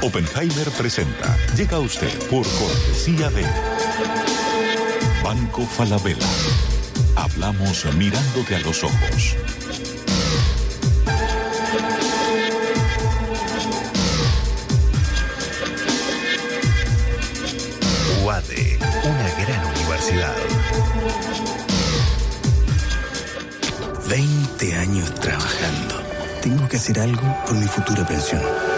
Oppenheimer presenta. Llega a usted por cortesía de Banco Falabella. Hablamos mirándote a los ojos. UADE, una gran universidad. 20 años trabajando. Tengo que hacer algo por mi futura pensión.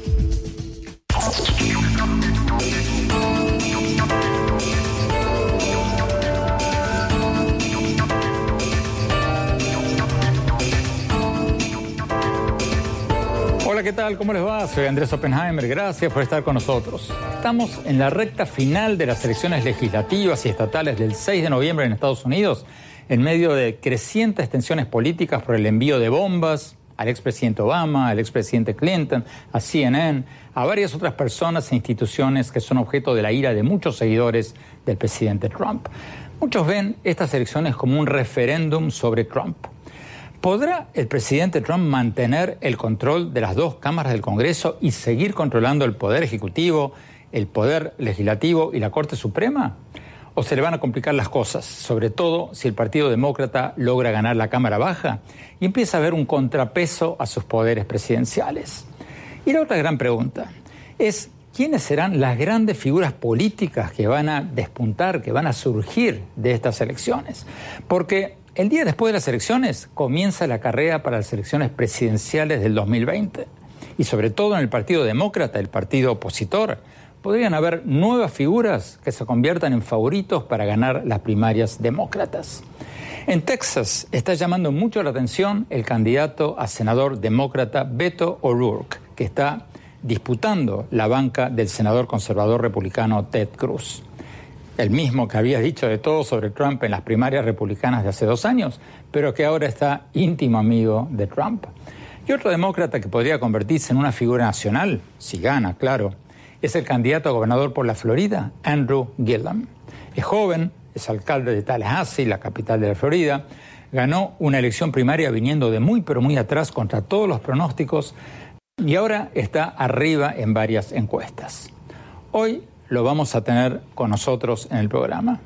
¿Cómo les va? Soy Andrés Oppenheimer. Gracias por estar con nosotros. Estamos en la recta final de las elecciones legislativas y estatales del 6 de noviembre en Estados Unidos, en medio de crecientes tensiones políticas por el envío de bombas al expresidente Obama, al expresidente Clinton, a CNN, a varias otras personas e instituciones que son objeto de la ira de muchos seguidores del presidente Trump. Muchos ven estas elecciones como un referéndum sobre Trump. ¿Podrá el presidente Trump mantener el control de las dos cámaras del Congreso y seguir controlando el poder ejecutivo, el poder legislativo y la Corte Suprema? ¿O se le van a complicar las cosas, sobre todo si el Partido Demócrata logra ganar la Cámara Baja y empieza a haber un contrapeso a sus poderes presidenciales? Y la otra gran pregunta es, ¿quiénes serán las grandes figuras políticas que van a despuntar, que van a surgir de estas elecciones? Porque el día después de las elecciones comienza la carrera para las elecciones presidenciales del 2020. Y sobre todo en el Partido Demócrata, el partido opositor, podrían haber nuevas figuras que se conviertan en favoritos para ganar las primarias demócratas. En Texas está llamando mucho la atención el candidato a senador demócrata Beto O'Rourke, que está disputando la banca del senador conservador republicano Ted Cruz el mismo que había dicho de todo sobre Trump en las primarias republicanas de hace dos años, pero que ahora está íntimo amigo de Trump. Y otro demócrata que podría convertirse en una figura nacional, si gana, claro, es el candidato a gobernador por la Florida, Andrew Gillum. Es joven, es alcalde de Tallahassee, la capital de la Florida, ganó una elección primaria viniendo de muy pero muy atrás contra todos los pronósticos y ahora está arriba en varias encuestas. Hoy lo vamos a tener con nosotros en el programa.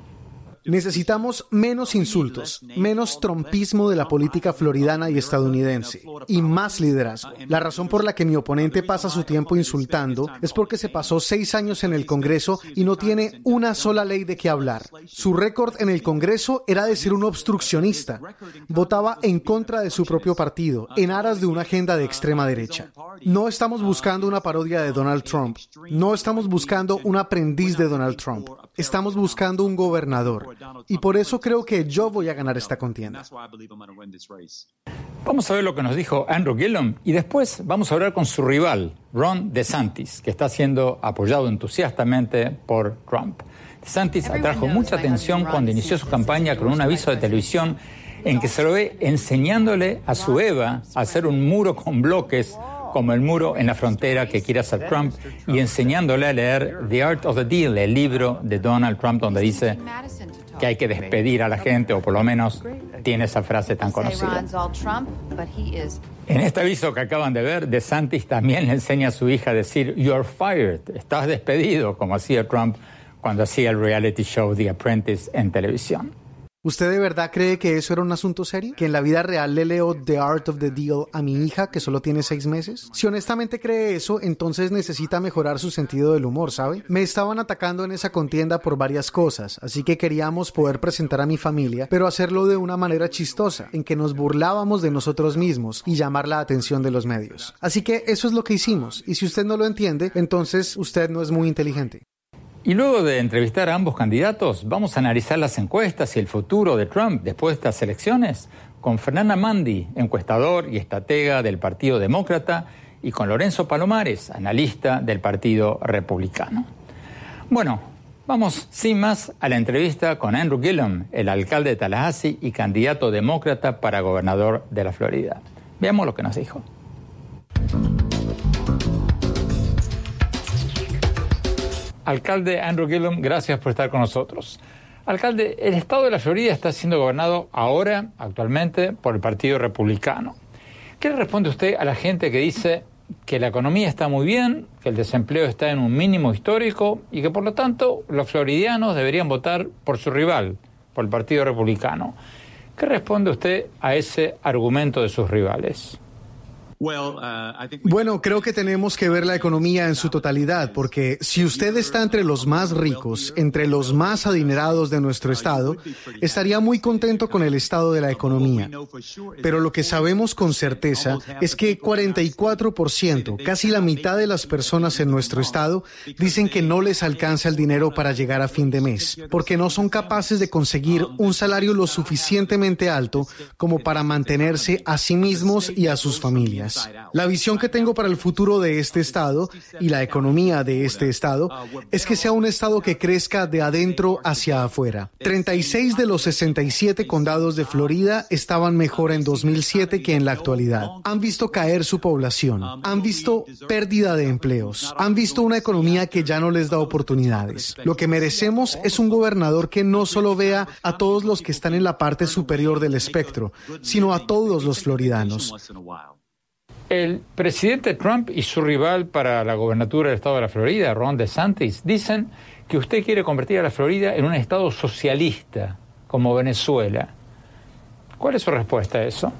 Necesitamos menos insultos, menos trompismo de la política floridana y estadounidense y más liderazgo. La razón por la que mi oponente pasa su tiempo insultando es porque se pasó seis años en el Congreso y no tiene una sola ley de qué hablar. Su récord en el Congreso era de ser un obstruccionista. Votaba en contra de su propio partido, en aras de una agenda de extrema derecha. No estamos buscando una parodia de Donald Trump. No estamos buscando un aprendiz de Donald Trump. Estamos buscando un gobernador. Y por eso creo que yo voy a ganar esta contienda. Vamos a ver lo que nos dijo Andrew Gillum y después vamos a hablar con su rival, Ron DeSantis, que está siendo apoyado entusiastamente por Trump. DeSantis atrajo mucha atención cuando inició su campaña con un aviso de televisión en que se lo ve enseñándole a su Eva a hacer un muro con bloques como el muro en la frontera que quiere hacer Trump y enseñándole a leer The Art of the Deal, el libro de Donald Trump donde dice que hay que despedir a la gente, o por lo menos tiene esa frase tan conocida. En este aviso que acaban de ver, DeSantis también le enseña a su hija a decir, You're fired, estás despedido, como hacía Trump cuando hacía el reality show The Apprentice en televisión. ¿Usted de verdad cree que eso era un asunto serio? ¿Que en la vida real le leo The Art of the Deal a mi hija que solo tiene seis meses? Si honestamente cree eso, entonces necesita mejorar su sentido del humor, ¿sabe? Me estaban atacando en esa contienda por varias cosas, así que queríamos poder presentar a mi familia, pero hacerlo de una manera chistosa, en que nos burlábamos de nosotros mismos y llamar la atención de los medios. Así que eso es lo que hicimos, y si usted no lo entiende, entonces usted no es muy inteligente. Y luego de entrevistar a ambos candidatos, vamos a analizar las encuestas y el futuro de Trump después de estas elecciones con Fernanda Mandi, encuestador y estratega del Partido Demócrata, y con Lorenzo Palomares, analista del Partido Republicano. Bueno, vamos sin más a la entrevista con Andrew Gillum, el alcalde de Tallahassee y candidato demócrata para gobernador de la Florida. Veamos lo que nos dijo. Alcalde Andrew Gillum, gracias por estar con nosotros. Alcalde, el estado de la Florida está siendo gobernado ahora, actualmente, por el Partido Republicano. ¿Qué le responde usted a la gente que dice que la economía está muy bien, que el desempleo está en un mínimo histórico y que por lo tanto los floridianos deberían votar por su rival, por el Partido Republicano? ¿Qué responde usted a ese argumento de sus rivales? Uh, bueno, creo que tenemos que ver la economía en su totalidad, porque si usted está entre los más ricos, entre los más adinerados de nuestro estado, estaría muy contento con el estado de la economía. Pero lo que sabemos con certeza es que 44%, casi la mitad de las personas en nuestro estado, dicen que no les alcanza el dinero para llegar a fin de mes, porque no son capaces de conseguir un salario lo suficientemente alto como para mantenerse a sí mismos y a sus familias. La visión que tengo para el futuro de este Estado y la economía de este Estado es que sea un Estado que crezca de adentro hacia afuera. 36 de los 67 condados de Florida estaban mejor en 2007 que en la actualidad. Han visto caer su población, han visto pérdida de empleos, han visto una economía que ya no les da oportunidades. Lo que merecemos es un gobernador que no solo vea a todos los que están en la parte superior del espectro, sino a todos los floridanos. El presidente Trump y su rival para la gobernatura del estado de la Florida, Ron DeSantis, dicen que usted quiere convertir a la Florida en un estado socialista, como Venezuela. ¿Cuál es su respuesta a eso?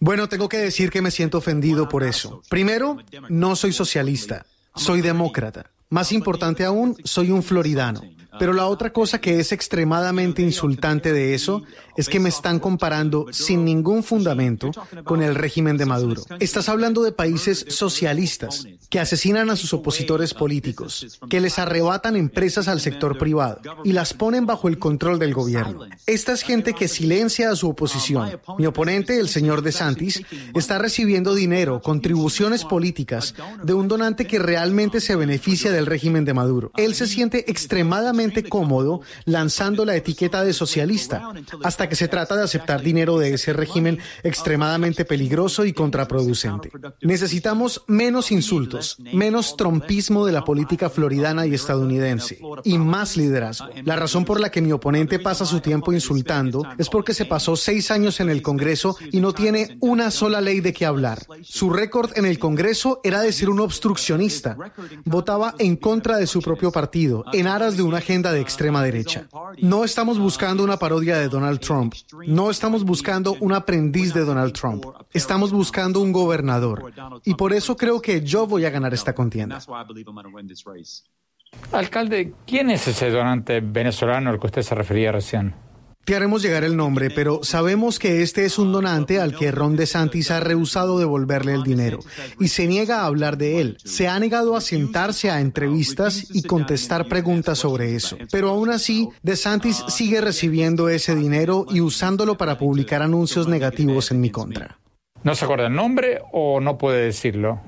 Bueno, tengo que decir que me siento ofendido por eso. Primero, no soy socialista, soy demócrata. Más importante aún, soy un floridano. Pero la otra cosa que es extremadamente insultante de eso es que me están comparando sin ningún fundamento con el régimen de Maduro. Estás hablando de países socialistas que asesinan a sus opositores políticos, que les arrebatan empresas al sector privado y las ponen bajo el control del gobierno. Esta es gente que silencia a su oposición. Mi oponente, el señor DeSantis, está recibiendo dinero, contribuciones políticas de un donante que realmente se beneficia del régimen de Maduro. Él se siente extremadamente cómodo lanzando la etiqueta de socialista hasta que se trata de aceptar dinero de ese régimen extremadamente peligroso y contraproducente. Necesitamos menos insultos, menos trompismo de la política floridana y estadounidense y más liderazgo. La razón por la que mi oponente pasa su tiempo insultando es porque se pasó seis años en el Congreso y no tiene una sola ley de qué hablar. Su récord en el Congreso era de ser un obstruccionista. Votaba en contra de su propio partido, en aras de una agenda de extrema derecha. No estamos buscando una parodia de Donald Trump no estamos buscando un aprendiz de Donald Trump. Estamos buscando un gobernador. Y por eso creo que yo voy a ganar esta contienda. Alcalde, ¿quién es ese donante venezolano al que usted se refería recién? Te haremos llegar el nombre, pero sabemos que este es un donante al que Ron DeSantis ha rehusado devolverle el dinero y se niega a hablar de él. Se ha negado a sentarse a entrevistas y contestar preguntas sobre eso. Pero aún así, DeSantis sigue recibiendo ese dinero y usándolo para publicar anuncios negativos en mi contra. ¿No se acuerda el nombre o no puede decirlo?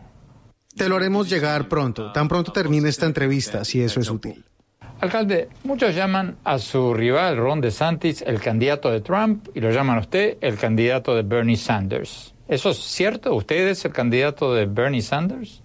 Te lo haremos llegar pronto, tan pronto termine esta entrevista, si eso es útil. Alcalde, muchos llaman a su rival Ron DeSantis el candidato de Trump y lo llaman a usted el candidato de Bernie Sanders. ¿Eso es cierto? ¿Usted es el candidato de Bernie Sanders?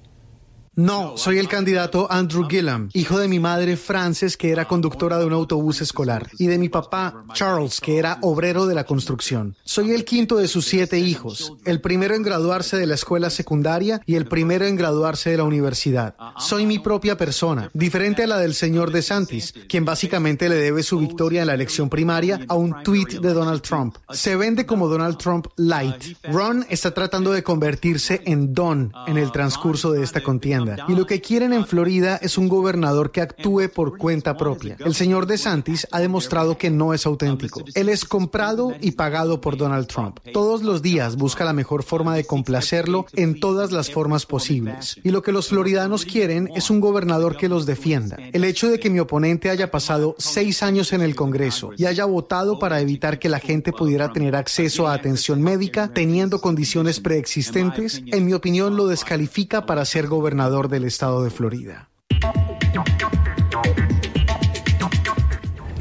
No, soy el candidato Andrew Gillum, hijo de mi madre Frances, que era conductora de un autobús escolar, y de mi papá Charles, que era obrero de la construcción. Soy el quinto de sus siete hijos, el primero en graduarse de la escuela secundaria y el primero en graduarse de la universidad. Soy mi propia persona, diferente a la del señor DeSantis, quien básicamente le debe su victoria en la elección primaria a un tweet de Donald Trump. Se vende como Donald Trump light. Ron está tratando de convertirse en Don en el transcurso de esta contienda. Y lo que quieren en Florida es un gobernador que actúe por cuenta propia. El señor DeSantis ha demostrado que no es auténtico. Él es comprado y pagado por Donald Trump. Todos los días busca la mejor forma de complacerlo en todas las formas posibles. Y lo que los floridanos quieren es un gobernador que los defienda. El hecho de que mi oponente haya pasado seis años en el Congreso y haya votado para evitar que la gente pudiera tener acceso a atención médica teniendo condiciones preexistentes, en mi opinión lo descalifica para ser gobernador del estado de Florida.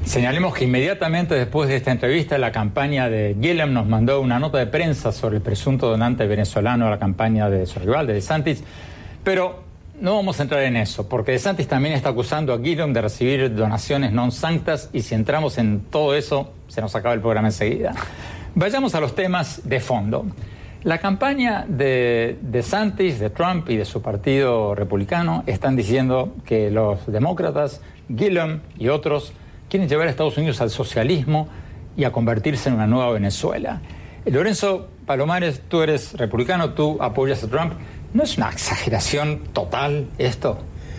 Señalemos que inmediatamente después de esta entrevista, la campaña de Gillum nos mandó una nota de prensa sobre el presunto donante venezolano a la campaña de su rival, de DeSantis. Pero no vamos a entrar en eso, porque DeSantis también está acusando a Gillum de recibir donaciones non sanctas y si entramos en todo eso, se nos acaba el programa enseguida. Vayamos a los temas de fondo. La campaña de DeSantis, de Trump y de su partido republicano están diciendo que los demócratas, Gillum y otros, quieren llevar a Estados Unidos al socialismo y a convertirse en una nueva Venezuela. Lorenzo Palomares, tú eres republicano, tú apoyas a Trump. ¿No es una exageración total esto?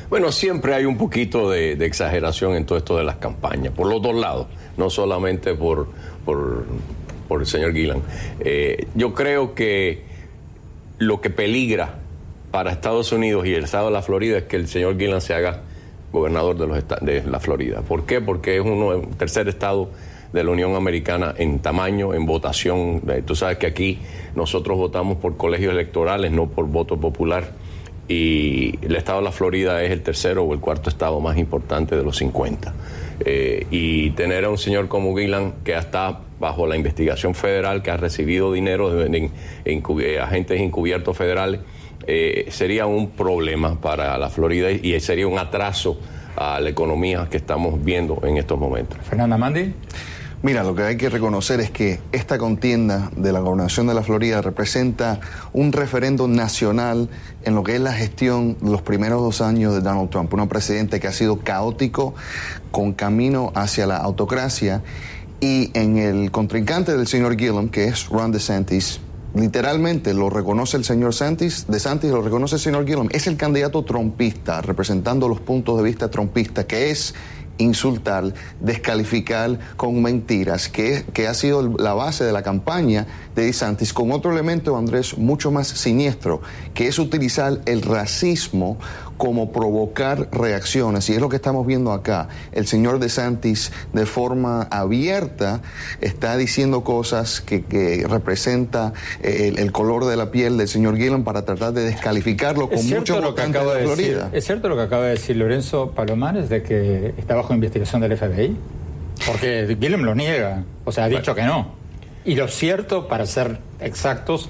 Bueno, siempre hay un poquito de, exageración en todo esto de las campañas, por los dos lados, no solamente por, por, el señor Gillan. Eh, yo creo que lo que peligra para Estados Unidos y el estado de la Florida es que el señor Gillan se haga gobernador de, los de la Florida. ¿Por qué? Porque es uno, un tercer estado de la Unión Americana en tamaño, en votación. Eh, tú sabes que aquí nosotros votamos por colegios electorales, no por voto popular. Y el estado de la Florida es el tercero o el cuarto estado más importante de los 50. Eh, y tener a un señor como Gillan que está bajo la investigación federal, que ha recibido dinero de, eh, agentes encubiertos federales, eh, sería un problema para la Florida y sería un atraso a la economía que estamos viendo en estos momentos. Fernanda Mandi. Mira, lo que hay que reconocer es que esta contienda de la gobernación de la Florida representa un referendo nacional en lo que es la gestión de los primeros dos años de Donald Trump, un presidente que ha sido caótico, con camino hacia la autocracia, y en el contrincante del señor Gillum, que es Ron DeSantis, literalmente lo reconoce el señor Santis, de Santis lo reconoce el señor Gillum, es el candidato trompista, representando los puntos de vista trompistas, que es insultar, descalificar con mentiras, que, que, ha sido la base de la campaña de DeSantis, con otro elemento, Andrés, mucho más siniestro, que es utilizar el racismo como provocar reacciones. Y es lo que estamos viendo acá. El señor DeSantis, de forma abierta, está diciendo cosas que, que representa eh, el, color de la piel del señor Gillen para tratar de descalificarlo con mucho votante de, de Florida. ¿Es cierto lo que acaba de decir Lorenzo Palomares de que está bajo investigación del FBI? Porque Gillen lo niega, o sea, ha dicho que no. Y lo cierto, para ser exactos,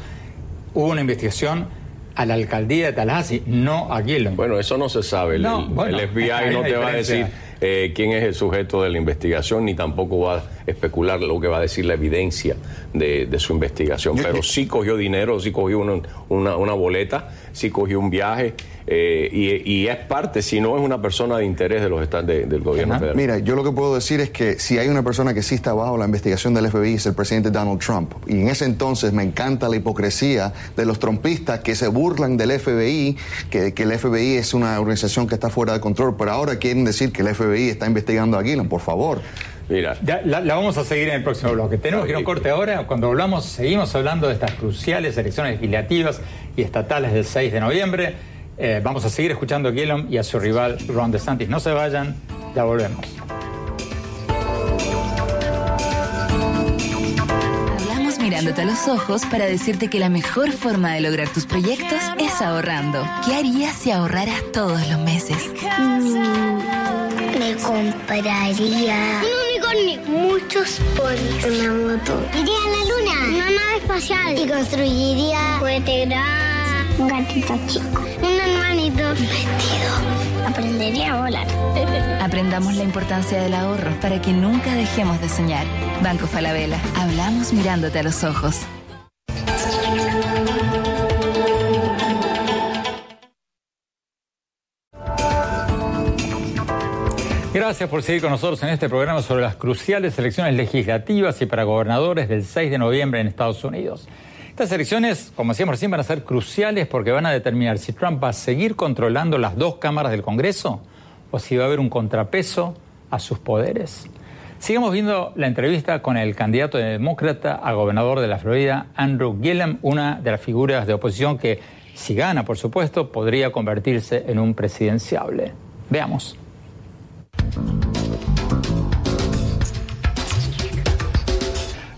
hubo una investigación a la alcaldía de Tallahassee, no a Gillum. Bueno, eso no se sabe. el, FBI no te va a decir eh, quién es el sujeto de la investigación, ni tampoco va a especular lo que va a decir la evidencia de, su investigación. Pero sí cogió dinero, sí cogió una, una, una boleta, sí cogió un viaje eh, y, es parte, si no es una persona de interés de los estados del gobierno federal. Mira, yo lo que puedo decir es que si hay una persona que sí está bajo la investigación del FBI es el presidente Donald Trump. Y en ese entonces me encanta la hipocresía de los trumpistas que se burlan del FBI, que, que el FBI es una organización que está fuera de control, pero ahora quieren decir que el FBI está investigando a Gillen, por favor. Mira. la, vamos a seguir en el próximo bloque. Tenemos que ir a un corte ahora. Cuando volvamos, seguimos hablando de estas cruciales elecciones legislativas y estatales del 6 de noviembre. Eh, vamos a seguir escuchando a Gillum y a su rival Ron DeSantis. No se vayan, ya volvemos. Hablamos mirándote a los ojos para decirte que la mejor forma de lograr tus proyectos es ahorrando. ¿Qué harías si ahorraras todos los meses? Mm, me compraría un unicornio, muchos ponis, una moto. Iría a la luna, una nave espacial y construiría un gatito chico. Vestido. Aprendería a volar. Aprendamos la importancia del ahorro para que nunca dejemos de soñar. Banco Falabella. Hablamos mirándote a los ojos. Gracias por seguir con nosotros en este programa sobre las cruciales elecciones legislativas y para gobernadores del 6 de noviembre en Estados Unidos. Estas elecciones, como decíamos recién, van a ser cruciales porque van a determinar si Trump va a seguir controlando las dos cámaras del Congreso o si va a haber un contrapeso a sus poderes. Sigamos viendo la entrevista con el candidato demócrata a gobernador de la Florida, Andrew Gillum, una de las figuras de oposición que, si gana, por supuesto, podría convertirse en un presidenciable. Veamos.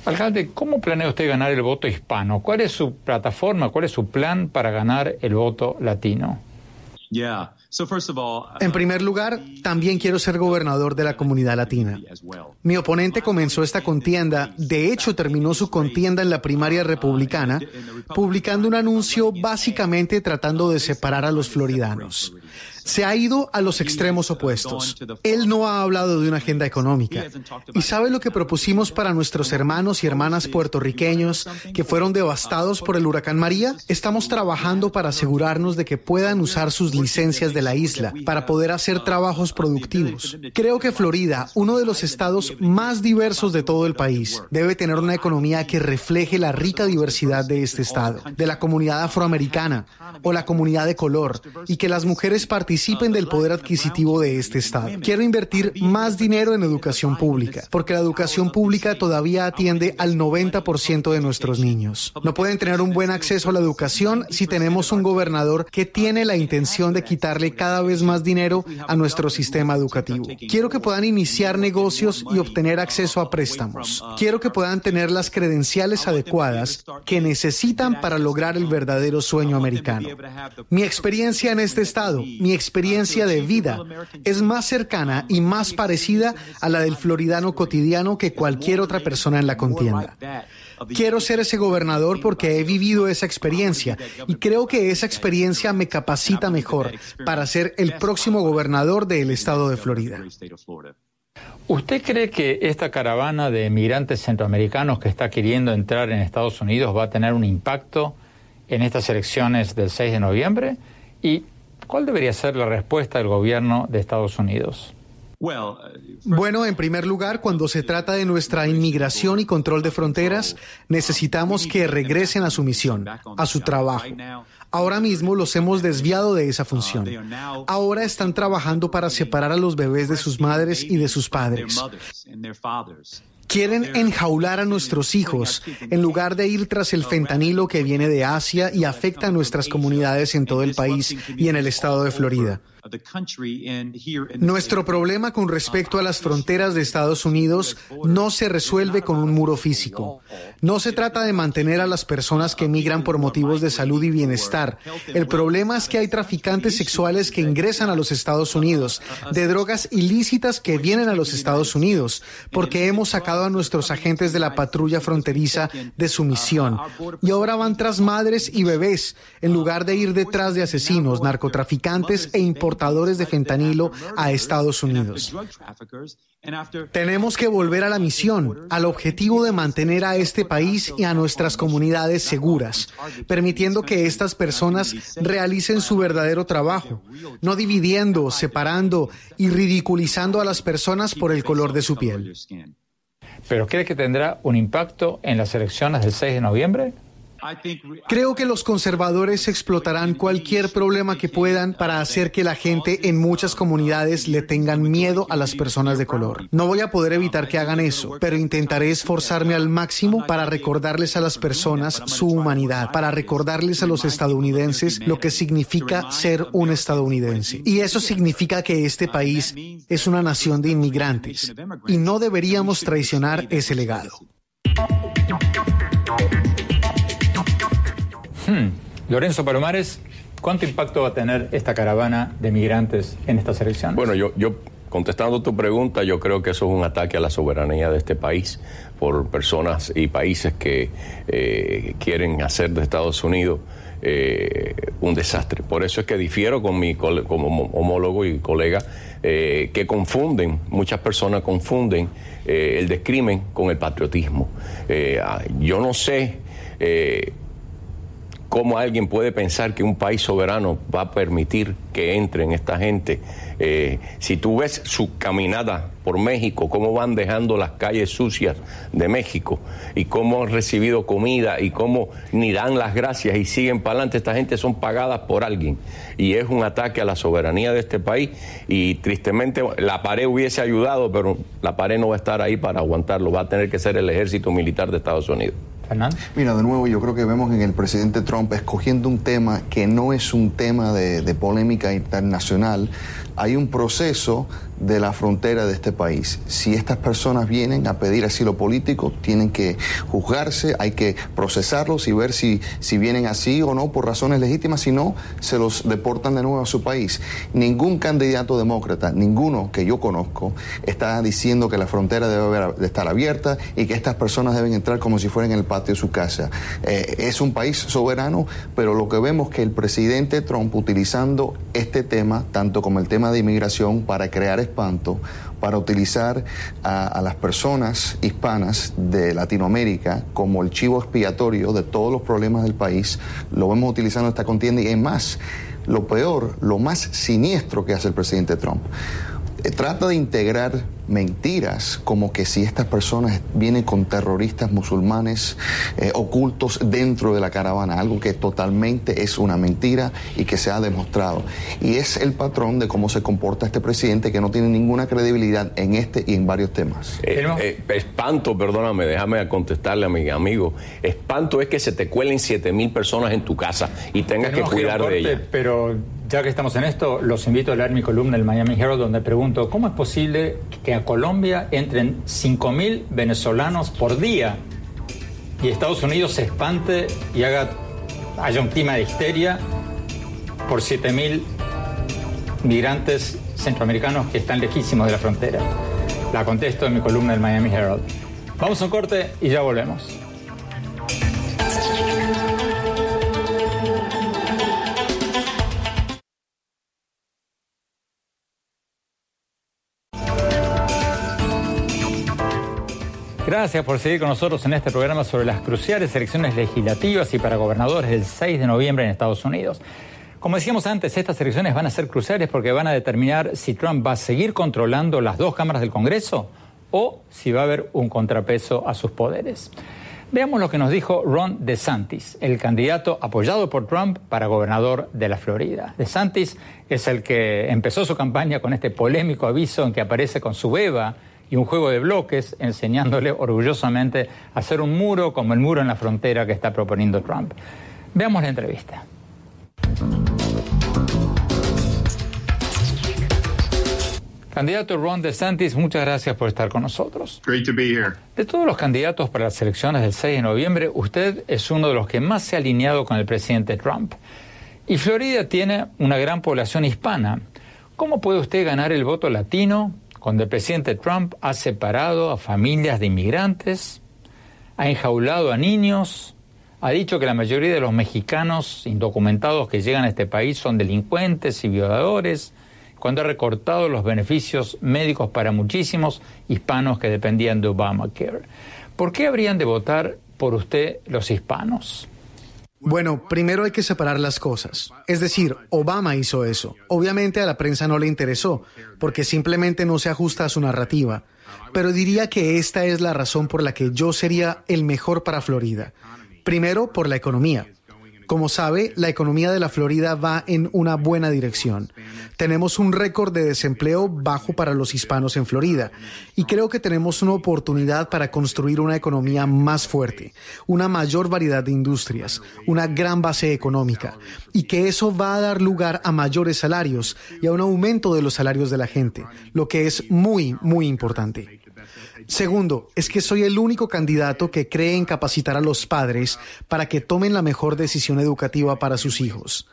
Alcalde, ¿cómo planea usted ganar el voto hispano? ¿Cuál es su plataforma, cuál es su plan para ganar el voto latino? En primer lugar, también quiero ser gobernador de la comunidad latina. Mi oponente comenzó esta contienda, de hecho terminó su contienda en la primaria republicana, publicando un anuncio básicamente tratando de separar a los floridanos se ha ido a los extremos opuestos. Él no ha hablado de una agenda económica. ¿Y sabe lo que propusimos para nuestros hermanos y hermanas puertorriqueños que fueron devastados por el huracán María? Estamos trabajando para asegurarnos de que puedan usar sus licencias de la isla para poder hacer trabajos productivos. Creo que Florida, uno de los estados más diversos de todo el país, debe tener una economía que refleje la rica diversidad de este estado, de la comunidad afroamericana o la comunidad de color, y que las mujeres participen participen del poder adquisitivo de este Estado. Quiero invertir más dinero en educación pública, porque la educación pública todavía atiende al 90% de nuestros niños. No pueden tener un buen acceso a la educación si tenemos un gobernador que tiene la intención de quitarle cada vez más dinero a nuestro sistema educativo. Quiero que puedan iniciar negocios y obtener acceso a préstamos. Quiero que puedan tener las credenciales adecuadas que necesitan para lograr el verdadero sueño americano. Mi experiencia en este estado, mi experiencia de vida es más cercana y más parecida a la del floridano cotidiano que cualquier otra persona en la contienda. Quiero ser ese gobernador porque he vivido esa experiencia y creo que esa experiencia me capacita mejor para ser el próximo gobernador del estado de Florida. ¿Usted cree que esta caravana de migrantes centroamericanos que está queriendo entrar en Estados Unidos va a tener un impacto en estas elecciones del 6 de noviembre? ¿Y ¿Cuál debería ser la respuesta del gobierno de Estados Unidos? Bueno, en primer lugar, cuando se trata de nuestra inmigración y control de fronteras, necesitamos que regresen a su misión, a su trabajo. Ahora mismo los hemos desviado de esa función. Ahora están trabajando para separar a los bebés de sus madres y de sus padres. Quieren enjaular a nuestros hijos en lugar de ir tras el fentanilo que viene de Asia y afecta a nuestras comunidades en todo el país y en el estado de Florida. Nuestro problema con respecto a las fronteras de Estados Unidos no se resuelve con un muro físico. No se trata de mantener a las personas que migran por motivos de salud y bienestar. El problema es que hay traficantes sexuales que ingresan a los Estados Unidos, de drogas ilícitas que vienen a los Estados Unidos, porque hemos sacado a nuestros agentes de la patrulla fronteriza de su misión. Y ahora van tras madres y bebés, en lugar de ir detrás de asesinos, narcotraficantes e importadores de fentanilo a Estados Unidos. Tenemos que volver a la misión, al objetivo de mantener a este país y a nuestras comunidades seguras, permitiendo que estas personas realicen su verdadero trabajo, no dividiendo, separando y ridiculizando a las personas por el color de su piel. ¿Pero cree que tendrá un impacto en las elecciones del 6 de noviembre? Creo que los conservadores explotarán cualquier problema que puedan para hacer que la gente en muchas comunidades le tengan miedo a las personas de color. No voy a poder evitar que hagan eso, pero intentaré esforzarme al máximo para recordarles a las personas su humanidad, para recordarles a los estadounidenses lo que significa ser un estadounidense. Y eso significa que este país es una nación de inmigrantes y no deberíamos traicionar ese legado. Hmm. Lorenzo Palomares, ¿cuánto impacto va a tener esta caravana de migrantes en esta selección? Bueno, yo, yo contestando tu pregunta, yo creo que eso es un ataque a la soberanía de este país por personas y países que eh, quieren hacer de Estados Unidos un desastre. Por eso es que difiero con mi como homólogo y colega que confunden, muchas personas confunden el descrimen con el patriotismo. Ah, yo no sé ¿Cómo alguien puede pensar que un país soberano va a permitir que entren esta gente? Eh, si tú ves su caminada por México, cómo van dejando las calles sucias de México y cómo han recibido comida y cómo ni dan las gracias y siguen para adelante, esta gente son pagadas por alguien y es un ataque a la soberanía de este país y tristemente la pared hubiese ayudado, pero la pared no va a estar ahí para aguantarlo, va a tener que ser el ejército militar de Estados Unidos. Mira, de nuevo, yo creo que vemos en el presidente Trump escogiendo un tema que no es un tema de, polémica internacional, hay un proceso de la frontera de este país. Si estas personas vienen a pedir asilo político, tienen que juzgarse, hay que procesarlos y ver si, si vienen así o no por razones legítimas, si no, se los deportan de nuevo a su país. Ningún candidato demócrata, ninguno que yo conozco, está diciendo que la frontera debe estar abierta y que estas personas deben entrar como si fueran el de su casa. Eh, es un país soberano, pero lo que vemos que el presidente Trump utilizando este tema, tanto como el tema de inmigración, para crear espanto para utilizar a, las personas hispanas de Latinoamérica como el chivo expiatorio de todos los problemas del país. Lo vemos utilizando esta contienda y es más, lo peor, lo más siniestro que hace el presidente Trump. Eh, trata de integrar mentiras, como que si estas personas vienen con terroristas musulmanes eh, ocultos dentro de la caravana, algo que totalmente es una mentira y que se ha demostrado. Y es el patrón de cómo se comporta este presidente que no tiene ninguna credibilidad en este y en varios temas. Eh, eh, espanto, perdóname, déjame contestarle a mi amigo. Espanto es que se te cuelen 7 mil personas en tu casa y tengas que cuidar de ellas. Pero ya que estamos en esto, los invito a leer mi columna del Miami Herald donde pregunto, ¿cómo es posible que a Colombia entren 5.000 venezolanos por día y Estados Unidos se espante y haga, haya un clima de histeria por 7.000 migrantes centroamericanos que están lejísimos de la frontera. La contesto en mi columna del Miami Herald. Vamos a un corte y ya volvemos. Gracias por seguir con nosotros en este programa sobre las cruciales elecciones legislativas y para gobernadores del 6 de noviembre en Estados Unidos. Como decíamos antes, estas elecciones van a ser cruciales porque van a determinar si Trump va a seguir controlando las dos cámaras del Congreso o si va a haber un contrapeso a sus poderes. Veamos lo que nos dijo Ron DeSantis, el candidato apoyado por Trump para gobernador de la Florida. DeSantis es el que empezó su campaña con este polémico aviso en que aparece con su beba y un juego de bloques enseñándole orgullosamente a hacer un muro como el muro en la frontera que está proponiendo Trump. Veamos la entrevista. Candidato Ron DeSantis, muchas gracias por estar con nosotros. De todos los candidatos para las elecciones del 6 de noviembre, usted es uno de los que más se ha alineado con el presidente Trump. Y Florida tiene una gran población hispana. ¿Cómo puede usted ganar el voto latino cuando el presidente Trump ha separado a familias de inmigrantes, ha enjaulado a niños, ha dicho que la mayoría de los mexicanos indocumentados que llegan a este país son delincuentes y violadores, cuando ha recortado los beneficios médicos para muchísimos hispanos que dependían de Obamacare. ¿Por qué habrían de votar por usted los hispanos? Bueno, primero hay que separar las cosas. Es decir, Obama hizo eso. Obviamente a la prensa no le interesó, porque simplemente no se ajusta a su narrativa. Pero diría que esta es la razón por la que yo sería el mejor para Florida. Primero, por la economía. Como sabe, la economía de la Florida va en una buena dirección. Tenemos un récord de desempleo bajo para los hispanos en Florida y creo que tenemos una oportunidad para construir una economía más fuerte, una mayor variedad de industrias, una gran base económica y que eso va a dar lugar a mayores salarios y a un aumento de los salarios de la gente, lo que es muy, muy importante. Segundo, es que soy el único candidato que cree en capacitar a los padres para que tomen la mejor decisión educativa para sus hijos.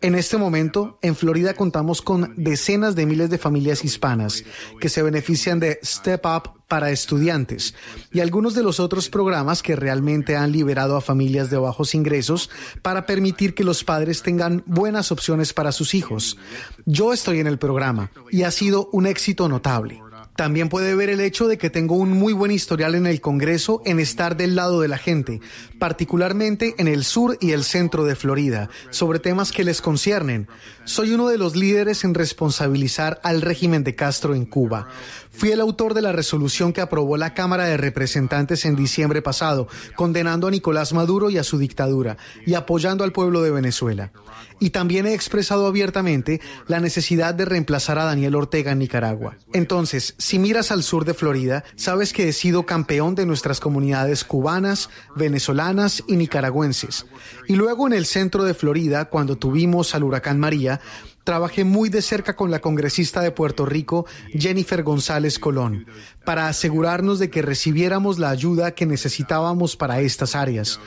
En este momento, en Florida contamos con decenas de miles de familias hispanas que se benefician de Step Up para estudiantes y algunos de los otros programas que realmente han liberado a familias de bajos ingresos para permitir que los padres tengan buenas opciones para sus hijos. Yo estoy en el programa y ha sido un éxito notable. También puede ver el hecho de que tengo un muy buen historial en el Congreso en estar del lado de la gente, particularmente en el sur y el centro de Florida, sobre temas que les conciernen. Soy uno de los líderes en responsabilizar al régimen de Castro en Cuba. Fui el autor de la resolución que aprobó la Cámara de Representantes en diciembre pasado, condenando a Nicolás Maduro y a su dictadura y apoyando al pueblo de Venezuela. Y también he expresado abiertamente la necesidad de reemplazar a Daniel Ortega en Nicaragua. Entonces, si miras al sur de Florida, sabes que he sido campeón de nuestras comunidades cubanas, venezolanas y nicaragüenses. Y luego en el centro de Florida, cuando tuvimos al huracán María, trabajé muy de cerca con la congresista de Puerto Rico, Jennifer González Colón, para asegurarnos de que recibiéramos la ayuda que necesitábamos para estas áreas.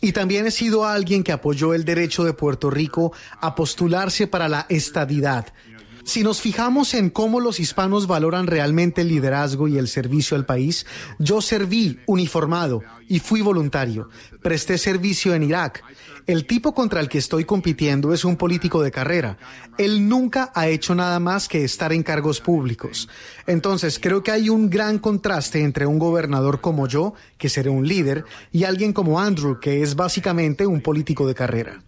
Y también he sido alguien que apoyó el derecho de Puerto Rico a postularse para la estadidad. Si nos fijamos en cómo los hispanos valoran realmente el liderazgo y el servicio al país, yo serví uniformado y fui voluntario. Presté servicio en Irak. El tipo contra el que estoy compitiendo es un político de carrera. Él nunca ha hecho nada más que estar en cargos públicos. Entonces, creo que hay un gran contraste entre un gobernador como yo, que seré un líder, y alguien como Andrew, que es básicamente un político de carrera.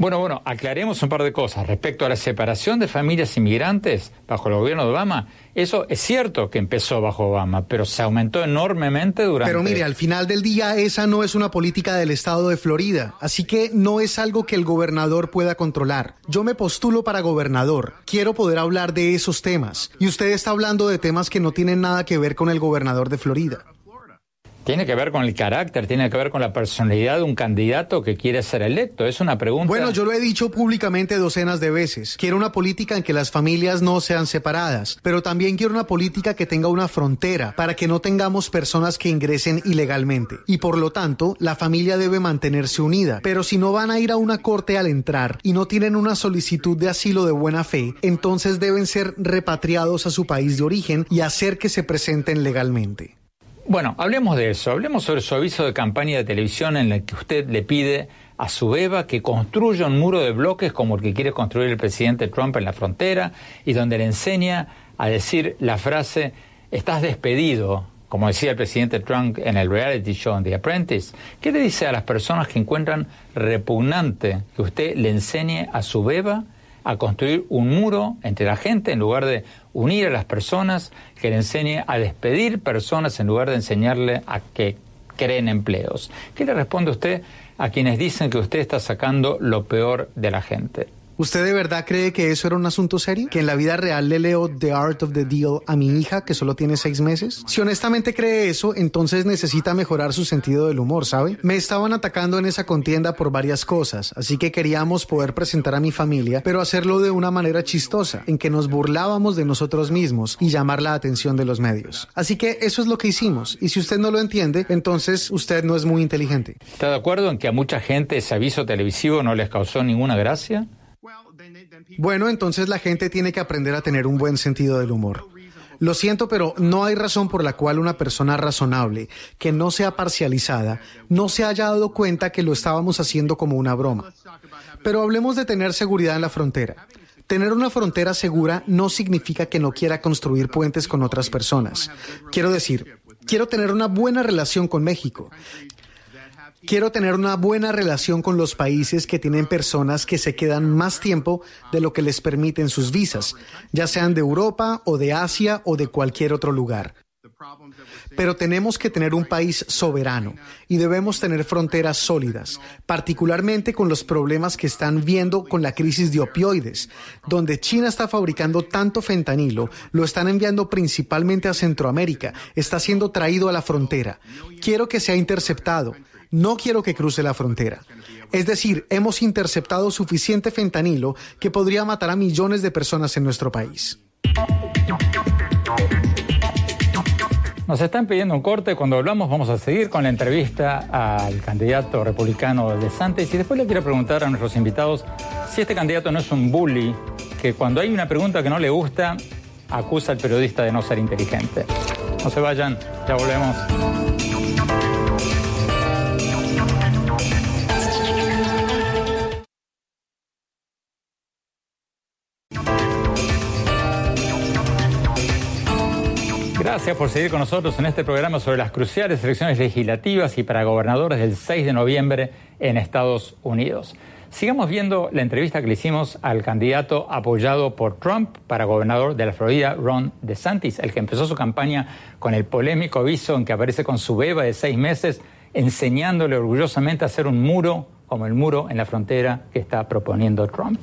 Bueno, bueno, aclaremos un par de cosas. Respecto a la separación de familias inmigrantes bajo el gobierno de Obama, eso es cierto que empezó bajo Obama, pero se aumentó enormemente durante... Pero mire, al final del día esa no es una política del estado de Florida, así que no es algo que el gobernador pueda controlar. Yo me postulo para gobernador, quiero poder hablar de esos temas, y usted está hablando de temas que no tienen nada que ver con el gobernador de Florida. Tiene que ver con el carácter, tiene que ver con la personalidad de un candidato que quiere ser electo. Es una pregunta. Bueno, yo lo he dicho públicamente docenas de veces. Quiero una política en que las familias no sean separadas, pero también quiero una política que tenga una frontera para que no tengamos personas que ingresen ilegalmente. Y por lo tanto, la familia debe mantenerse unida. Pero si no van a ir a una corte al entrar y no tienen una solicitud de asilo de buena fe, entonces deben ser repatriados a su país de origen y hacer que se presenten legalmente. Bueno, hablemos de eso, hablemos sobre su aviso de campaña de televisión en el que usted le pide a su beba que construya un muro de bloques como el que quiere construir el presidente Trump en la frontera y donde le enseña a decir la frase estás despedido, como decía el presidente Trump en el reality show The Apprentice. ¿Qué le dice a las personas que encuentran repugnante que usted le enseñe a su beba a construir un muro entre la gente en lugar de unir a las personas, que le enseñe a despedir personas en lugar de enseñarle a que creen empleos. ¿Qué le responde usted a quienes dicen que usted está sacando lo peor de la gente? ¿Usted de verdad cree que eso era un asunto serio? ¿Que en la vida real le leo The Art of the Deal a mi hija que solo tiene seis meses? Si honestamente cree eso, entonces necesita mejorar su sentido del humor, ¿sabe? Me estaban atacando en esa contienda por varias cosas, así que queríamos poder presentar a mi familia, pero hacerlo de una manera chistosa, en que nos burlábamos de nosotros mismos y llamar la atención de los medios. Así que eso es lo que hicimos, y si usted no lo entiende, entonces usted no es muy inteligente. ¿Está de acuerdo en que a mucha gente ese aviso televisivo no les causó ninguna gracia? Bueno, entonces la gente tiene que aprender a tener un buen sentido del humor. Lo siento, pero no hay razón por la cual una persona razonable, que no sea parcializada, no se haya dado cuenta que lo estábamos haciendo como una broma. Pero hablemos de tener seguridad en la frontera. Tener una frontera segura no significa que no quiera construir puentes con otras personas. Quiero decir, quiero tener una buena relación con México. Quiero tener una buena relación con los países que tienen personas que se quedan más tiempo de lo que les permiten sus visas, ya sean de Europa o de Asia o de cualquier otro lugar. Pero tenemos que tener un país soberano y debemos tener fronteras sólidas, particularmente con los problemas que están viendo con la crisis de opioides, donde China está fabricando tanto fentanilo, lo están enviando principalmente a Centroamérica, está siendo traído a la frontera. Quiero que sea interceptado no quiero que cruce la frontera. Es decir, hemos interceptado suficiente fentanilo que podría matar a millones de personas en nuestro país. Nos están pidiendo un corte. Cuando hablamos, vamos a seguir con la entrevista al candidato republicano de Santos. Y después le quiero preguntar a nuestros invitados si este candidato no es un bully, que cuando hay una pregunta que no le gusta, acusa al periodista de no ser inteligente. No se vayan, ya volvemos. Gracias por seguir con nosotros en este programa sobre las cruciales elecciones legislativas y para gobernadores del 6 de noviembre en Estados Unidos. Sigamos viendo la entrevista que le hicimos al candidato apoyado por Trump para gobernador de la Florida, Ron DeSantis, el que empezó su campaña con el polémico aviso en que aparece con su beba de seis meses, enseñándole orgullosamente a hacer un muro como el muro en la frontera que está proponiendo Trump.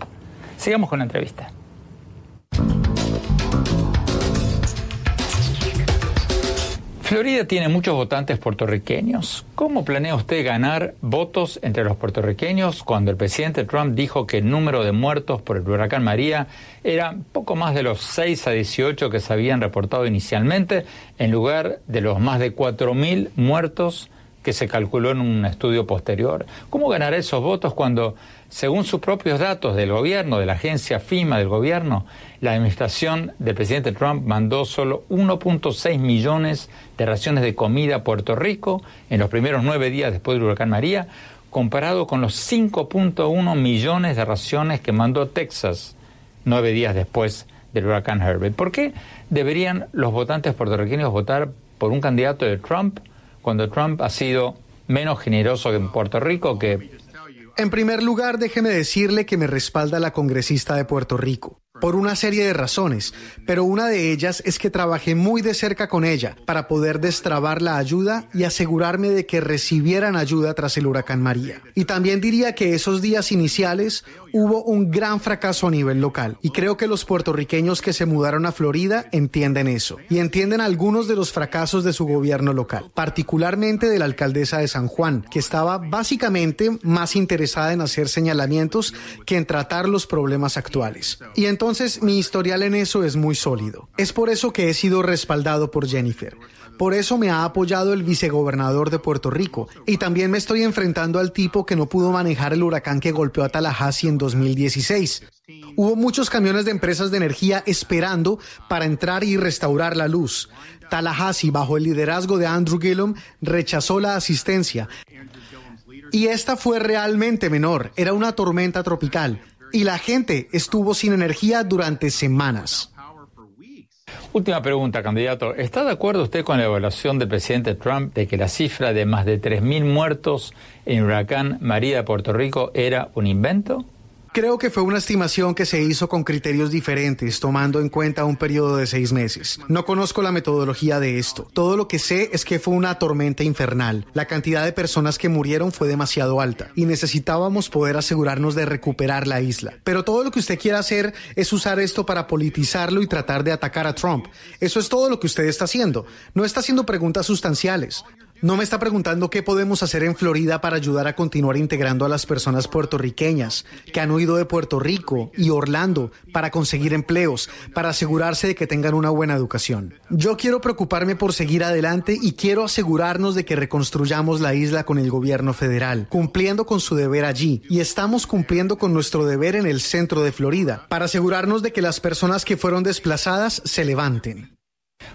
Sigamos con la entrevista. Florida tiene muchos votantes puertorriqueños. ¿Cómo planea usted ganar votos entre los puertorriqueños cuando el presidente Trump dijo que el número de muertos por el huracán María era poco más de los 6 a 18 que se habían reportado inicialmente, en lugar de los más de 4.000 muertos que se calculó en un estudio posterior? ¿Cómo ganará esos votos cuando según sus propios datos del gobierno, de la agencia FIMA del gobierno, la administración del presidente Trump mandó solo 1.6 millones de raciones de comida a Puerto Rico en los primeros nueve días después del huracán María, comparado con los 5.1 millones de raciones que mandó Texas nueve días después del huracán Herbert. ¿Por qué deberían los votantes puertorriqueños votar por un candidato de Trump cuando Trump ha sido menos generoso en Puerto Rico que en primer lugar, déjeme decirle que me respalda la congresista de Puerto Rico por una serie de razones, pero una de ellas es que trabajé muy de cerca con ella para poder destrabar la ayuda y asegurarme de que recibieran ayuda tras el huracán María. Y también diría que esos días iniciales hubo un gran fracaso a nivel local y creo que los puertorriqueños que se mudaron a Florida entienden eso y entienden algunos de los fracasos de su gobierno local, particularmente de la alcaldesa de San Juan, que estaba básicamente más interesada en hacer señalamientos que en tratar los problemas actuales. Y entonces entonces mi historial en eso es muy sólido. Es por eso que he sido respaldado por Jennifer. Por eso me ha apoyado el vicegobernador de Puerto Rico y también me estoy enfrentando al tipo que no pudo manejar el huracán que golpeó a Tallahassee en 2016. Hubo muchos camiones de empresas de energía esperando para entrar y restaurar la luz. Tallahassee, bajo el liderazgo de Andrew Gillum, rechazó la asistencia. Y esta fue realmente menor, era una tormenta tropical y la gente estuvo sin energía durante semanas. Última pregunta, candidato. ¿Está de acuerdo usted con la evaluación del presidente Trump de que la cifra de más de 3.000 muertos en huracán María de Puerto Rico era un invento? Creo que fue una estimación que se hizo con criterios diferentes, tomando en cuenta un periodo de seis meses. No conozco la metodología de esto. Todo lo que sé es que fue una tormenta infernal. La cantidad de personas que murieron fue demasiado alta y necesitábamos poder asegurarnos de recuperar la isla. Pero todo lo que usted quiera hacer es usar esto para politizarlo y tratar de atacar a Trump. Eso es todo lo que usted está haciendo. No está haciendo preguntas sustanciales. No me está preguntando qué podemos hacer en Florida para ayudar a continuar integrando a las personas puertorriqueñas que han huido de Puerto Rico y Orlando para conseguir empleos, para asegurarse de que tengan una buena educación. Yo quiero preocuparme por seguir adelante y quiero asegurarnos de que reconstruyamos la isla con el gobierno federal, cumpliendo con su deber allí. Y estamos cumpliendo con nuestro deber en el centro de Florida, para asegurarnos de que las personas que fueron desplazadas se levanten.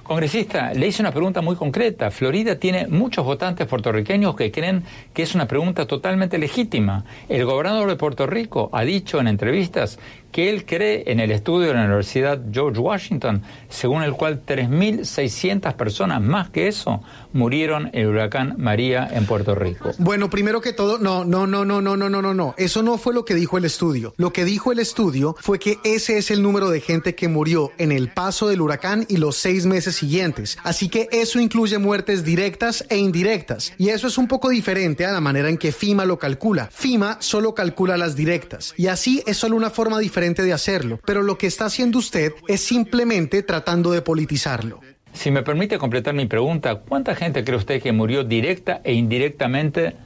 Congresista, le hice una pregunta muy concreta. Florida tiene muchos votantes puertorriqueños que creen que es una pregunta totalmente legítima. El gobernador de Puerto Rico ha dicho en entrevistas que él cree en el estudio de la Universidad George Washington, según el cual 3.600 personas más que eso murieron en el huracán María en Puerto Rico. Bueno, primero que todo, no, no, no, no, no, no, no, no, no. Eso no fue lo que dijo el estudio. Lo que dijo el estudio fue que ese es el número de gente que murió en el paso del huracán y los seis meses siguientes. Así que eso incluye muertes directas e indirectas. Y eso es un poco diferente a la manera en que FIMA lo calcula. FIMA solo calcula las directas. Y así es solo una forma diferente de hacerlo, pero lo que está haciendo usted es simplemente tratando de politizarlo. Si me permite completar mi pregunta, ¿cuánta gente cree usted que murió directa e indirectamente?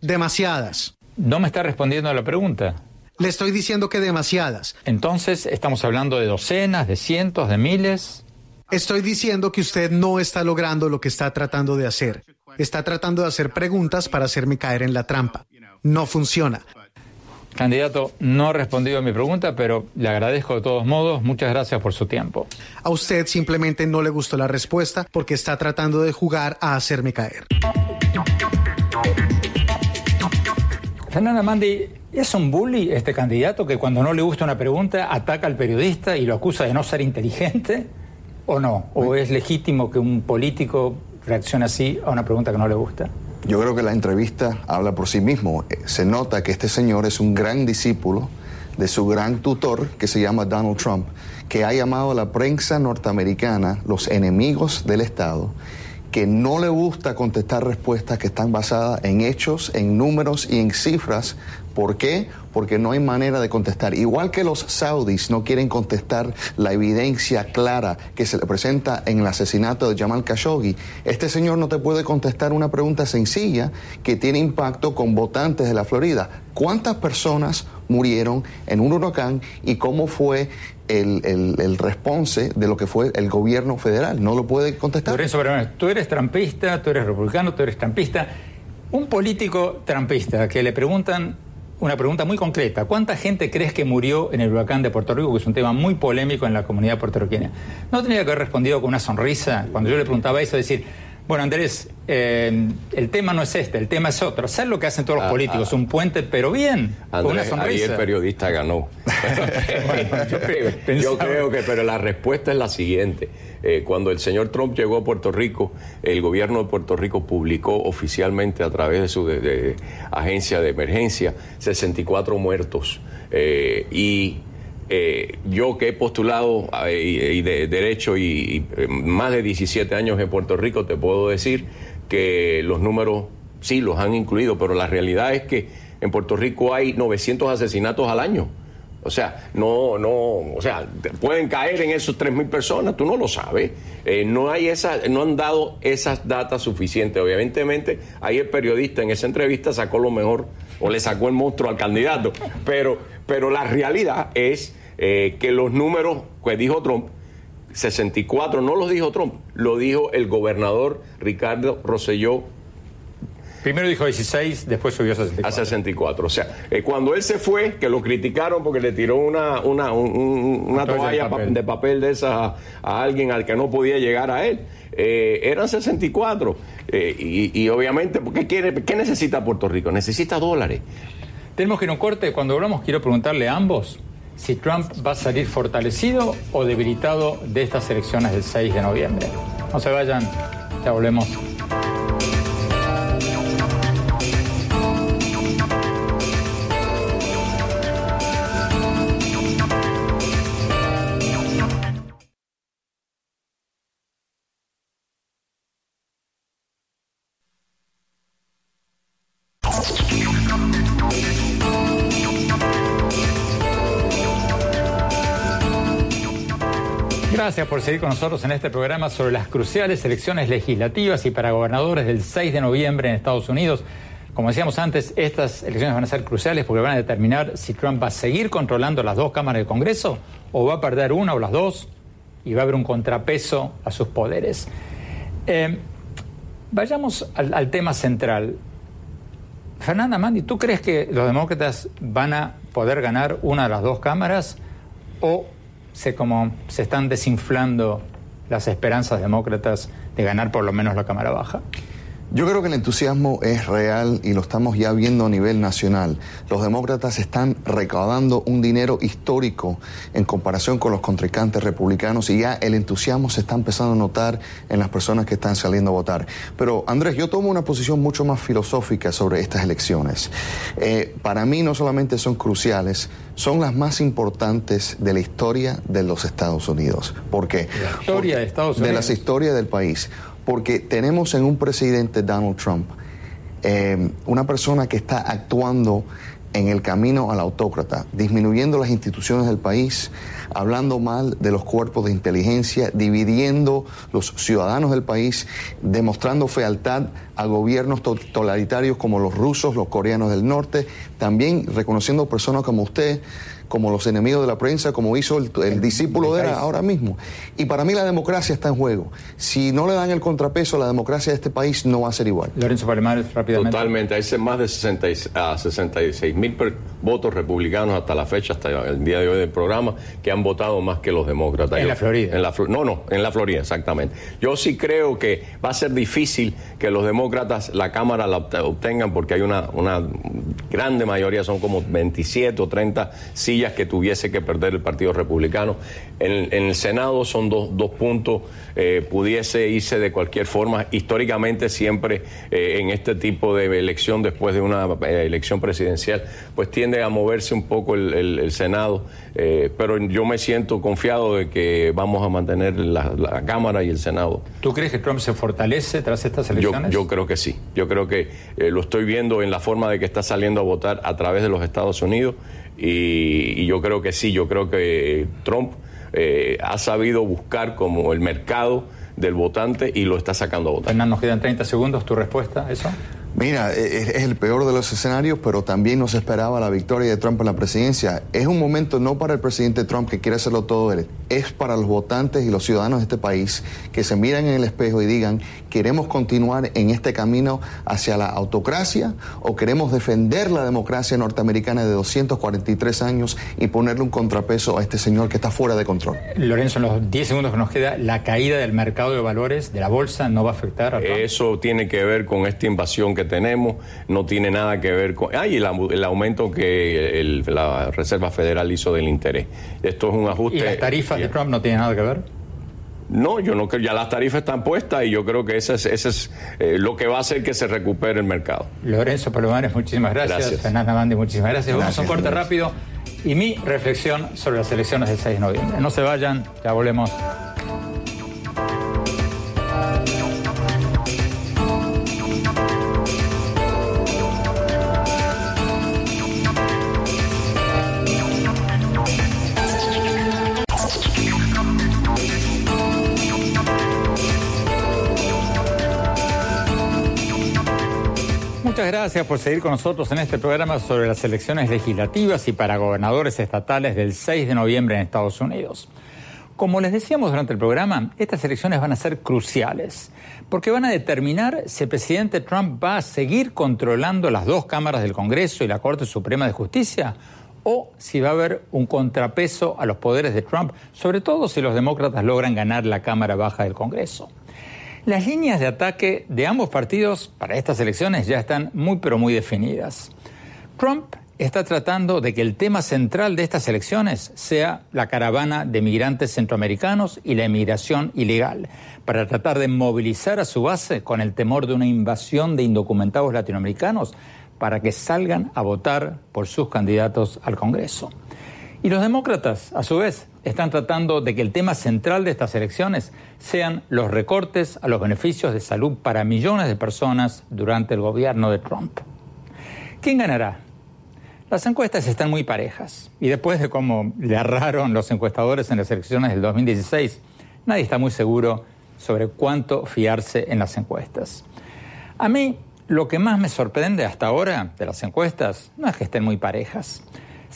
Demasiadas. No me está respondiendo a la pregunta. Le estoy diciendo que demasiadas. Entonces, ¿estamos hablando de docenas, de cientos, de miles? Estoy diciendo que usted no está logrando lo que está tratando de hacer. Está tratando de hacer preguntas para hacerme caer en la trampa. No funciona. Candidato, no ha respondido a mi pregunta, pero le agradezco de todos modos. Muchas gracias por su tiempo. A usted simplemente no le gustó la respuesta porque está tratando de jugar a hacerme caer. Fernanda Mandi, ¿es un bully este candidato que cuando no le gusta una pregunta ataca al periodista y lo acusa de no ser inteligente? ¿O no? ¿O es legítimo que un político reaccione así a una pregunta que no le gusta? Yo creo que la entrevista habla por sí mismo. Eh, se nota que este señor es un gran discípulo de su gran tutor que se llama Donald Trump, que ha llamado a la prensa norteamericana los enemigos del Estado que no le gusta contestar respuestas que están basadas en hechos, en números y en cifras. ¿Por qué? Porque no hay manera de contestar. Igual que los saudis no quieren contestar la evidencia clara que se le presenta en el asesinato de Jamal Khashoggi, este señor no te puede contestar una pregunta sencilla que tiene impacto con votantes de la Florida. ¿Cuántas personas murieron en un huracán y cómo fue el, el, response de lo que fue el gobierno federal. No lo puede contestar. Lorenzo, tú eres trampista, tú eres republicano, tú eres trampista. Un político trampista que le preguntan una pregunta muy concreta. ¿Cuánta gente crees que murió en el huracán de Puerto Rico, que es un tema muy polémico en la comunidad puertorriqueña? No tenía que haber respondido con una sonrisa cuando yo le preguntaba eso, decir, bueno, Andrés, eh, el tema no es este, el tema es otro. ¿Sabes lo que hacen todos los ah, políticos? Ah. un puente, pero bien, con una sonrisa. Ahí el periodista ganó. yo, creo que, pero la respuesta es la siguiente. Eh, cuando el señor Trump llegó a Puerto Rico, el gobierno de Puerto Rico publicó oficialmente a través de su agencia de emergencia 64 muertos. Eh, y eh, yo que he postulado eh, y, de derecho y, eh, más de 17 años en Puerto Rico, te puedo decir que los números sí los han incluido, pero la realidad es que en Puerto Rico hay 900 asesinatos al año. O sea, no, no, o sea, pueden caer en esos 3.000 personas, tú no lo sabes. no hay esa, no han dado esas datas suficientes. Obviamente, ahí el periodista en esa entrevista sacó lo mejor o le sacó el monstruo al candidato. Pero, pero la realidad es eh, que los números que dijo Trump, 64, no los dijo Trump, lo dijo el gobernador Ricardo Rosselló. Primero dijo 16, después subió a 64. A 64. O sea, eh, cuando él se fue, que lo criticaron porque le tiró una, una, una toalla de papel. de esa a, alguien al que no podía llegar a él, eh, eran 64. y, y, obviamente, ¿qué, quiere, ¿qué necesita Puerto Rico? Necesita dólares. Tenemos que ir a un corte. Cuando hablamos, quiero preguntarle a ambos si Trump va a salir fortalecido o debilitado de estas elecciones del 6 de noviembre. No se vayan, ya volvemos. Gracias por seguir con nosotros en este programa sobre las cruciales elecciones legislativas y para gobernadores del 6 de noviembre en Estados Unidos. Como decíamos antes, estas elecciones van a ser cruciales porque van a determinar si Trump va a seguir controlando las dos cámaras del Congreso o va a perder una o las dos y va a haber un contrapeso a sus poderes. Eh, vayamos al, al, tema central. Fernanda Mandi, ¿tú crees que los demócratas van a poder ganar una de las dos cámaras o se, como, se están desinflando las esperanzas demócratas de ganar por lo menos la Cámara Baja? Yo creo que el entusiasmo es real y lo estamos ya viendo a nivel nacional. Los demócratas están recaudando un dinero histórico en comparación con los contrincantes republicanos y ya el entusiasmo se está empezando a notar en las personas que están saliendo a votar. Pero Andrés, yo tomo una posición mucho más filosófica sobre estas elecciones. Eh, para mí no solamente son cruciales, son las más importantes de la historia de los Estados Unidos. ¿Por qué? La historia de Estados Unidos. De las historias del país porque tenemos en un presidente Donald Trump eh, una persona que está actuando en el camino al autócrata, disminuyendo las instituciones del país, hablando mal de los cuerpos de inteligencia, dividiendo los ciudadanos del país, demostrando fealdad a gobiernos totalitarios como los rusos, los coreanos del norte, también reconociendo personas como usted como los enemigos de la prensa, como hizo el, discípulo de él ahora mismo. Y para mí la democracia está en juego. Si no le dan el contrapeso, la democracia de este país no va a ser igual. Lorenzo Palomares, rápidamente. Totalmente. Hay más de 66 mil votos republicanos hasta la fecha, hasta el día de hoy del programa, que han votado más que los demócratas. En la Florida. En la, no, no, en la Florida, exactamente. Yo sí creo que va a ser difícil que los demócratas la Cámara la obtengan porque hay una, una grande mayoría, son como 27 o 30 sí que tuviese que perder el Partido Republicano. En, el Senado son dos, dos puntos, eh, pudiese irse de cualquier forma. Históricamente siempre eh, en este tipo de elección, después de una eh, elección presidencial, pues tiende a moverse un poco el, Senado. pero yo me siento confiado de que vamos a mantener la, Cámara y el Senado. ¿Tú crees que Trump se fortalece tras estas elecciones? Yo, creo que sí. Yo creo que lo estoy viendo en la forma de que está saliendo a votar a través de los Estados Unidos. Y, yo creo que sí, yo creo que Trump eh, ha sabido buscar como el mercado del votante y lo está sacando a votar. Fernando, nos quedan 30 segundos. ¿Tu respuesta a eso? Mira, e, e, es el peor de los escenarios, pero también no se esperaba la victoria de Trump en la presidencia. Es un momento no para el presidente Trump que quiere hacerlo todo él, es para los votantes y los ciudadanos de este país que se miran en el espejo y digan, ¿queremos continuar en este camino hacia la autocracia o queremos defender la democracia norteamericana de 243 años y ponerle un contrapeso a este señor que está fuera de control? Lorenzo, en los 10 segundos que nos queda, ¿la caída del mercado de valores de la bolsa no va a afectar a Trump? Eso tiene que ver con esta invasión que tenemos, no tiene nada que ver con... Ah, y el, aumento que la Reserva Federal hizo del interés. Esto es un ajuste... ¿Y las tarifas de Trump no tienen nada que ver? No, yo no creo, ya las tarifas están puestas y yo creo que ese es, ese es eh, lo que va a hacer que se recupere el mercado. Lorenzo Palomares, muchísimas gracias. gracias. Fernanda muchísimas gracias. Vamos a un corte rápido y mi reflexión sobre las elecciones del 6 de noviembre. No se vayan, ya volvemos. Muchas gracias por seguir con nosotros en este programa sobre las elecciones legislativas y para gobernadores estatales del 6 de noviembre en Estados Unidos. Como les decíamos durante el programa, estas elecciones van a ser cruciales, porque van a determinar si el presidente Trump va a seguir controlando las dos cámaras del Congreso y la Corte Suprema de Justicia, o si va a haber un contrapeso a los poderes de Trump, sobre todo si los demócratas logran ganar la Cámara Baja del Congreso. Las líneas de ataque de ambos partidos para estas elecciones ya están muy pero muy definidas. Trump está tratando de que el tema central de estas elecciones sea la caravana de migrantes centroamericanos y la inmigración ilegal, para tratar de movilizar a su base con el temor de una invasión de indocumentados latinoamericanos para que salgan a votar por sus candidatos al Congreso. Y los demócratas, a su vez, están tratando de que el tema central de estas elecciones sean los recortes a los beneficios de salud para millones de personas durante el gobierno de Trump. ¿Quién ganará? Las encuestas están muy parejas y después de cómo le agarraron los encuestadores en las elecciones del 2016, nadie está muy seguro sobre cuánto fiarse en las encuestas. A mí, lo que más me sorprende hasta ahora de las encuestas no es que estén muy parejas,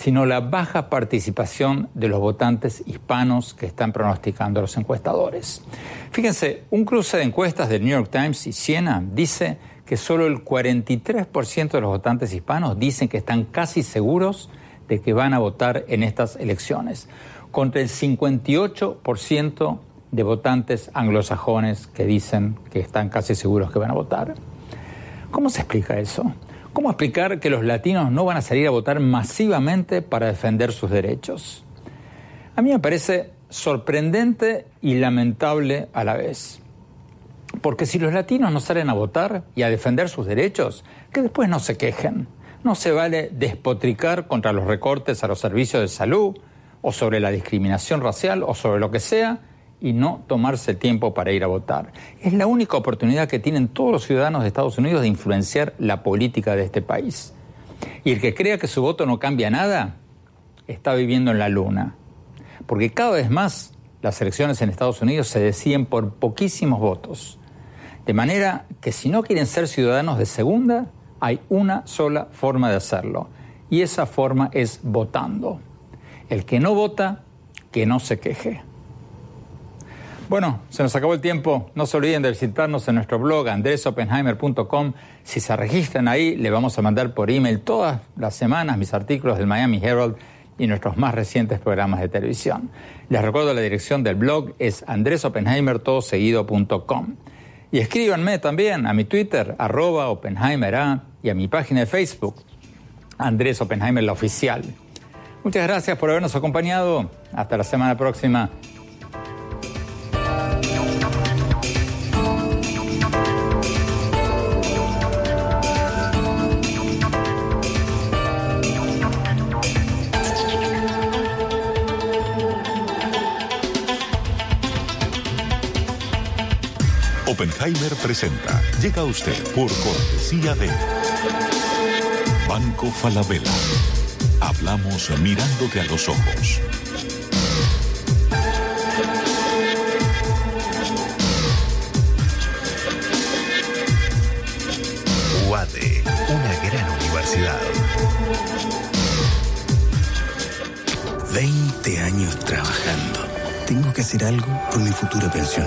sino la baja participación de los votantes hispanos que están pronosticando los encuestadores. Fíjense, un cruce de encuestas del New York Times y Siena dice que solo el 43% de los votantes hispanos dicen que están casi seguros de que van a votar en estas elecciones, contra el 58% de votantes anglosajones que dicen que están casi seguros que van a votar. ¿Cómo se explica eso? ¿Cómo explicar que los latinos no van a salir a votar masivamente para defender sus derechos? A mí me parece sorprendente y lamentable a la vez. Porque si los latinos no salen a votar y a defender sus derechos, que después no se quejen. No se vale despotricar contra los recortes a los servicios de salud o sobre la discriminación racial o sobre lo que sea y no tomarse tiempo para ir a votar. Es la única oportunidad que tienen todos los ciudadanos de Estados Unidos de influenciar la política de este país. Y el que crea que su voto no cambia nada, está viviendo en la luna. Porque cada vez más las elecciones en Estados Unidos se deciden por poquísimos votos. De manera que si no quieren ser ciudadanos de segunda, hay una sola forma de hacerlo. Y esa forma es votando. El que no vota, que no se queje. Bueno, se nos acabó el tiempo. No se olviden de visitarnos en nuestro blog andresopenheimer.com. Si se registran ahí, le vamos a mandar por email todas las semanas mis artículos del Miami Herald y nuestros más recientes programas de televisión. Les recuerdo la dirección del blog es andresopenheimertodoseguido.com. Y escríbanme también a mi Twitter, arroba Oppenheimer y a mi página de Facebook, Andrés Oppenheimer, la oficial. Muchas gracias por habernos acompañado. Hasta la semana próxima. Oppenheimer presenta. Llega usted por cortesía de Banco Falabella. Hablamos mirándote a los ojos. UADE, una gran universidad. 20 años trabajando. Tengo que hacer algo por mi futura pensión.